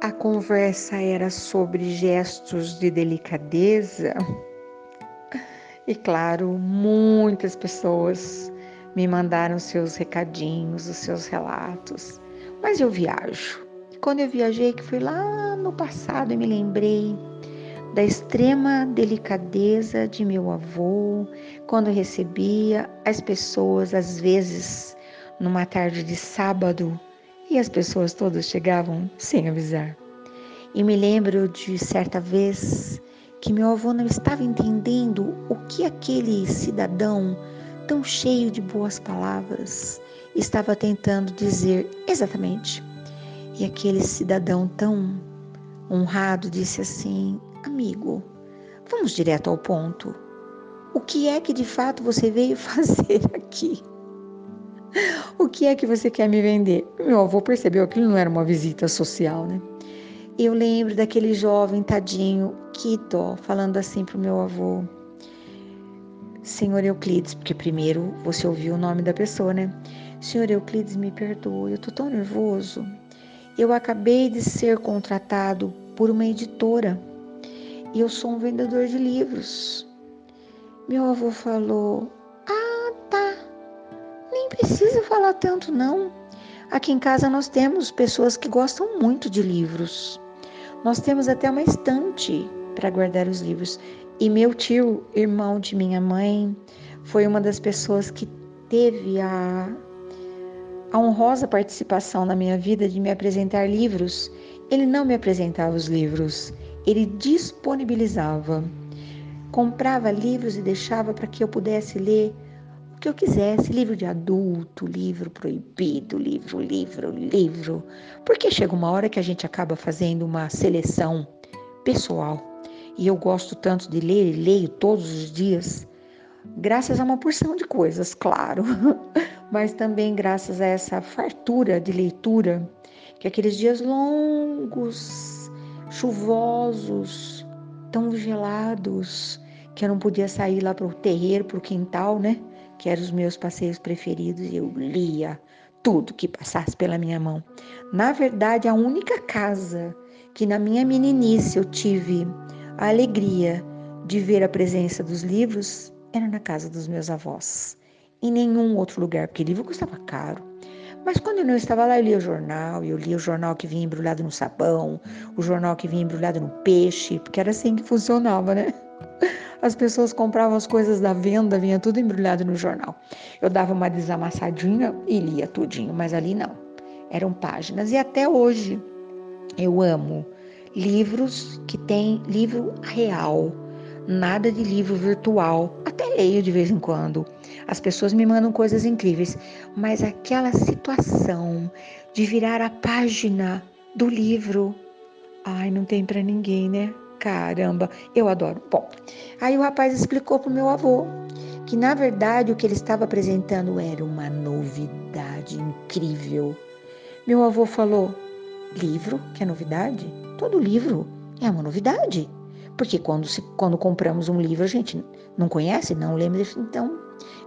a conversa era sobre gestos de delicadeza. E claro, muitas pessoas me mandaram seus recadinhos, os seus relatos. Mas eu viajo. Quando eu viajei, que fui lá no passado, eu me lembrei da extrema delicadeza de meu avô, quando recebia as pessoas, às vezes, numa tarde de sábado, e as pessoas todas chegavam sem avisar. E me lembro de certa vez que meu avô não estava entendendo o que aquele cidadão tão cheio de boas palavras estava tentando dizer exatamente. E aquele cidadão tão honrado disse assim: Amigo, vamos direto ao ponto. O que é que de fato você veio fazer aqui? O que é que você quer me vender? Meu avô percebeu que não era uma visita social, né? Eu lembro daquele jovem tadinho, Quito, falando assim pro meu avô: Senhor Euclides, porque primeiro você ouviu o nome da pessoa, né? Senhor Euclides, me perdoe, eu tô tão nervoso. Eu acabei de ser contratado por uma editora e eu sou um vendedor de livros. Meu avô falou: precisa falar tanto, não. Aqui em casa nós temos pessoas que gostam muito de livros. Nós temos até uma estante para guardar os livros. E meu tio, irmão de minha mãe, foi uma das pessoas que teve a, a honrosa participação na minha vida de me apresentar livros. Ele não me apresentava os livros, ele disponibilizava. Comprava livros e deixava para que eu pudesse ler o que eu quisesse, livro de adulto, livro proibido, livro, livro, livro. Porque chega uma hora que a gente acaba fazendo uma seleção pessoal. E eu gosto tanto de ler e leio todos os dias, graças a uma porção de coisas, claro, mas também graças a essa fartura de leitura, que aqueles dias longos, chuvosos, tão gelados, que eu não podia sair lá para o terreiro, para o quintal, né? Que eram os meus passeios preferidos, e eu lia tudo que passasse pela minha mão. Na verdade, a única casa que na minha meninice eu tive a alegria de ver a presença dos livros era na casa dos meus avós. Em nenhum outro lugar, porque livro custava caro. Mas quando eu não estava lá, eu lia o jornal, eu lia o jornal que vinha embrulhado no sabão, o jornal que vinha embrulhado no peixe, porque era assim que funcionava, né? As pessoas compravam as coisas da venda, vinha tudo embrulhado no jornal. Eu dava uma desamassadinha e lia tudinho, mas ali não. Eram páginas. E até hoje eu amo livros que tem livro real, nada de livro virtual. Até leio de vez em quando. As pessoas me mandam coisas incríveis, mas aquela situação de virar a página do livro, ai, não tem para ninguém, né? Caramba, eu adoro. Bom, aí o rapaz explicou para o meu avô que na verdade o que ele estava apresentando era uma novidade incrível. Meu avô falou: livro, que é novidade? Todo livro é uma novidade. Porque quando, se, quando compramos um livro, a gente não conhece, não lembra. Então,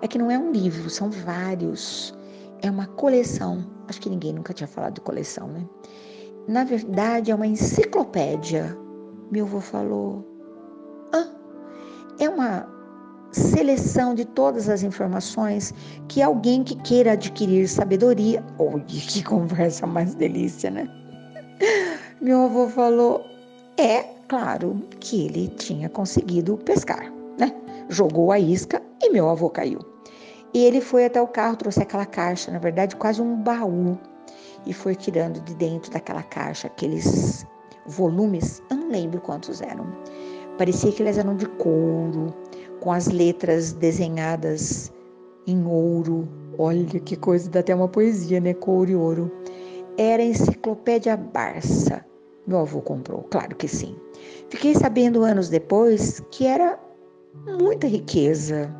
é que não é um livro, são vários. É uma coleção. Acho que ninguém nunca tinha falado de coleção, né? Na verdade, é uma enciclopédia meu avô falou: ah, é uma seleção de todas as informações que alguém que queira adquirir sabedoria. Olha que conversa mais delícia, né? Meu avô falou: é claro que ele tinha conseguido pescar, né? Jogou a isca e meu avô caiu. E ele foi até o carro, trouxe aquela caixa, na verdade, quase um baú, e foi tirando de dentro daquela caixa aqueles volumes, eu não lembro quantos eram. Parecia que eles eram de couro, com as letras desenhadas em ouro. Olha que coisa, dá até uma poesia, né? Couro e ouro. Era a enciclopédia Barça. Meu avô comprou, claro que sim. Fiquei sabendo anos depois que era muita riqueza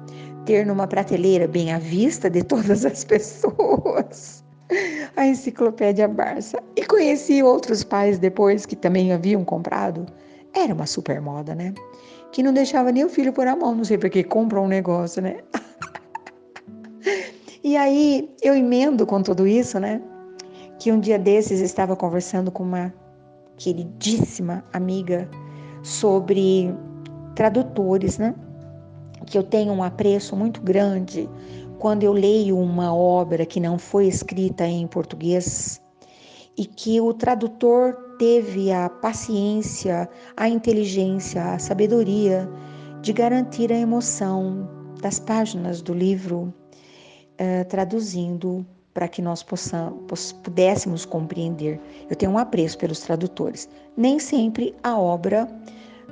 ter numa prateleira bem à vista de todas as pessoas a enciclopédia Barça. E conheci outros pais depois que também haviam comprado. Era uma super moda, né? Que não deixava nem o filho pôr a mão, não sei porque comprou um negócio, né? e aí eu emendo com tudo isso, né? Que um dia desses estava conversando com uma queridíssima amiga sobre tradutores, né? Que eu tenho um apreço muito grande quando eu leio uma obra que não foi escrita em português e que o tradutor teve a paciência, a inteligência, a sabedoria de garantir a emoção das páginas do livro, eh, traduzindo para que nós possamos, pudéssemos compreender. Eu tenho um apreço pelos tradutores. Nem sempre a obra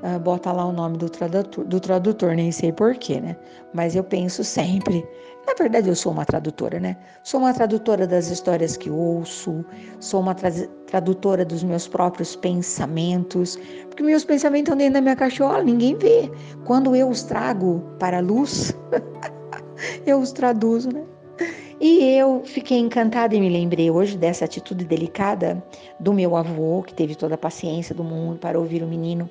uh, bota lá o nome do tradutor, do tradutor, nem sei porquê, né? Mas eu penso sempre. Na verdade, eu sou uma tradutora, né? Sou uma tradutora das histórias que ouço, sou uma tra tradutora dos meus próprios pensamentos, porque meus pensamentos estão dentro da minha cachola, ninguém vê. Quando eu os trago para a luz, eu os traduzo, né? E eu fiquei encantada e me lembrei hoje dessa atitude delicada do meu avô, que teve toda a paciência do mundo para ouvir o menino.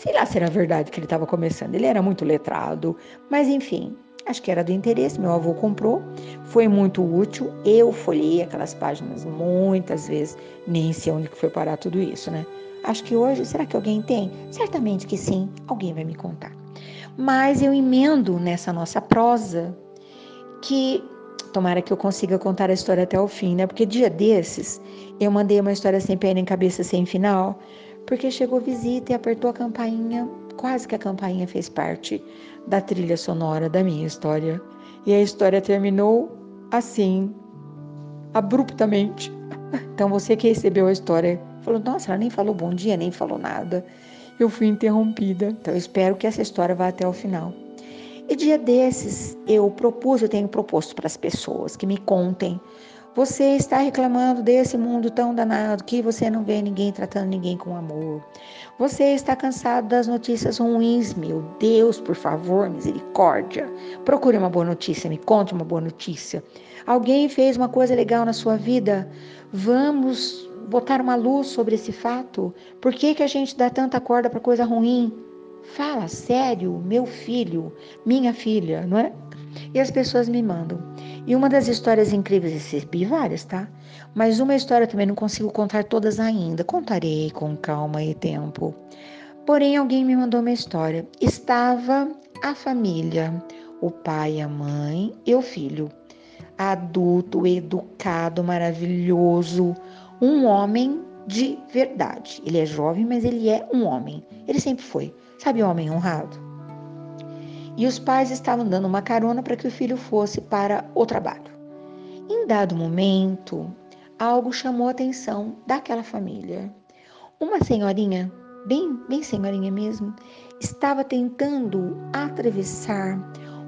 Sei lá se era verdade que ele estava começando, ele era muito letrado, mas enfim, acho que era do interesse. Meu avô comprou, foi muito útil. Eu folhei aquelas páginas muitas vezes, nem sei onde foi parar tudo isso, né? Acho que hoje, será que alguém tem? Certamente que sim, alguém vai me contar. Mas eu emendo nessa nossa prosa que Tomara que eu consiga contar a história até o fim, né? Porque dia desses eu mandei uma história sem pé nem cabeça, sem final, porque chegou visita e apertou a campainha. Quase que a campainha fez parte da trilha sonora da minha história. E a história terminou assim, abruptamente. Então você que recebeu a história falou: Nossa, ela nem falou bom dia, nem falou nada. Eu fui interrompida. Então espero que essa história vá até o final. E dia desses eu propus, eu tenho proposto para as pessoas que me contem. Você está reclamando desse mundo tão danado que você não vê ninguém tratando ninguém com amor. Você está cansado das notícias ruins, meu Deus, por favor, misericórdia. Procure uma boa notícia, me conte uma boa notícia. Alguém fez uma coisa legal na sua vida? Vamos botar uma luz sobre esse fato? Por que, que a gente dá tanta corda para coisa ruim? Fala sério, meu filho, minha filha, não é? E as pessoas me mandam. E uma das histórias incríveis, recebi várias, tá? Mas uma história também não consigo contar todas ainda. Contarei com calma e tempo. Porém, alguém me mandou uma história. Estava a família, o pai, a mãe e o filho. Adulto, educado, maravilhoso, um homem de verdade. Ele é jovem, mas ele é um homem. Ele sempre foi. Sabe, homem honrado? E os pais estavam dando uma carona para que o filho fosse para o trabalho. Em dado momento, algo chamou a atenção daquela família. Uma senhorinha, bem, bem senhorinha mesmo, estava tentando atravessar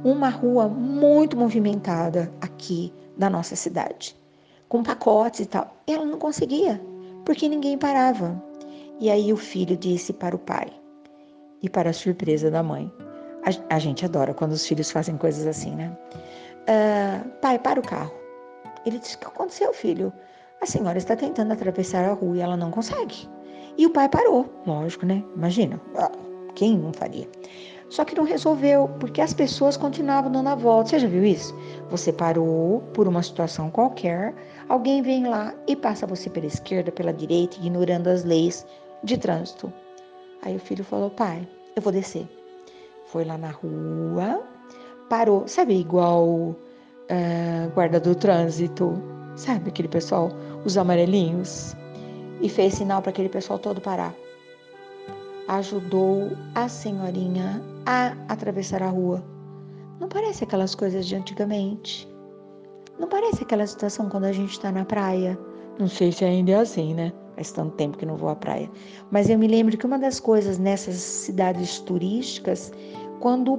uma rua muito movimentada aqui da nossa cidade, com pacotes e tal. Ela não conseguia, porque ninguém parava. E aí o filho disse para o pai: e para a surpresa da mãe. A, a gente adora quando os filhos fazem coisas assim, né? Uh, pai, para o carro. Ele disse: O que aconteceu, filho? A senhora está tentando atravessar a rua e ela não consegue. E o pai parou, lógico, né? Imagina, ah, quem não faria? Só que não resolveu, porque as pessoas continuavam dando a volta. Você já viu isso? Você parou por uma situação qualquer, alguém vem lá e passa você pela esquerda, pela direita, ignorando as leis de trânsito. Aí o filho falou: pai, eu vou descer. Foi lá na rua, parou, sabe, igual uh, guarda do trânsito, sabe aquele pessoal, os amarelinhos, e fez sinal para aquele pessoal todo parar. Ajudou a senhorinha a atravessar a rua. Não parece aquelas coisas de antigamente? Não parece aquela situação quando a gente está na praia? Não sei se ainda é assim, né? Faz tanto tempo que não vou à praia. Mas eu me lembro que uma das coisas nessas cidades turísticas, quando o,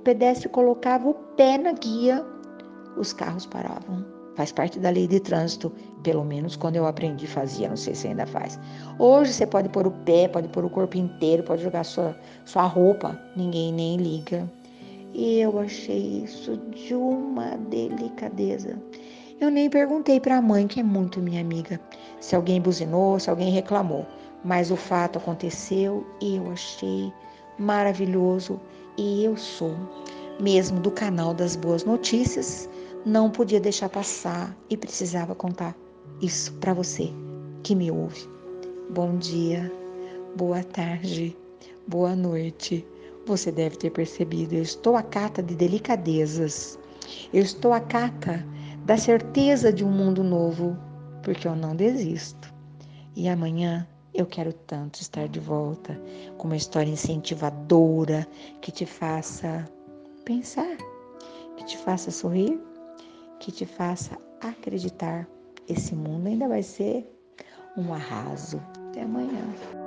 pedestre colocava o pé na guia, os carros paravam. Faz parte da lei de trânsito, pelo menos quando eu aprendi fazia, não sei se ainda faz. Hoje você pode pôr o pé, pode pôr o corpo inteiro, pode jogar sua, sua roupa, ninguém nem liga. E eu achei isso de uma delicadeza. Eu nem perguntei para a mãe, que é muito minha amiga, se alguém buzinou, se alguém reclamou, mas o fato aconteceu e eu achei maravilhoso e eu sou mesmo do canal das boas notícias, não podia deixar passar e precisava contar isso para você que me ouve. bom dia, boa tarde, boa noite. Você deve ter percebido, eu estou à cata de delicadezas. Eu estou à cata da certeza de um mundo novo, porque eu não desisto. E amanhã eu quero tanto estar de volta com uma história incentivadora que te faça pensar, que te faça sorrir, que te faça acreditar. Esse mundo ainda vai ser um arraso. Até amanhã.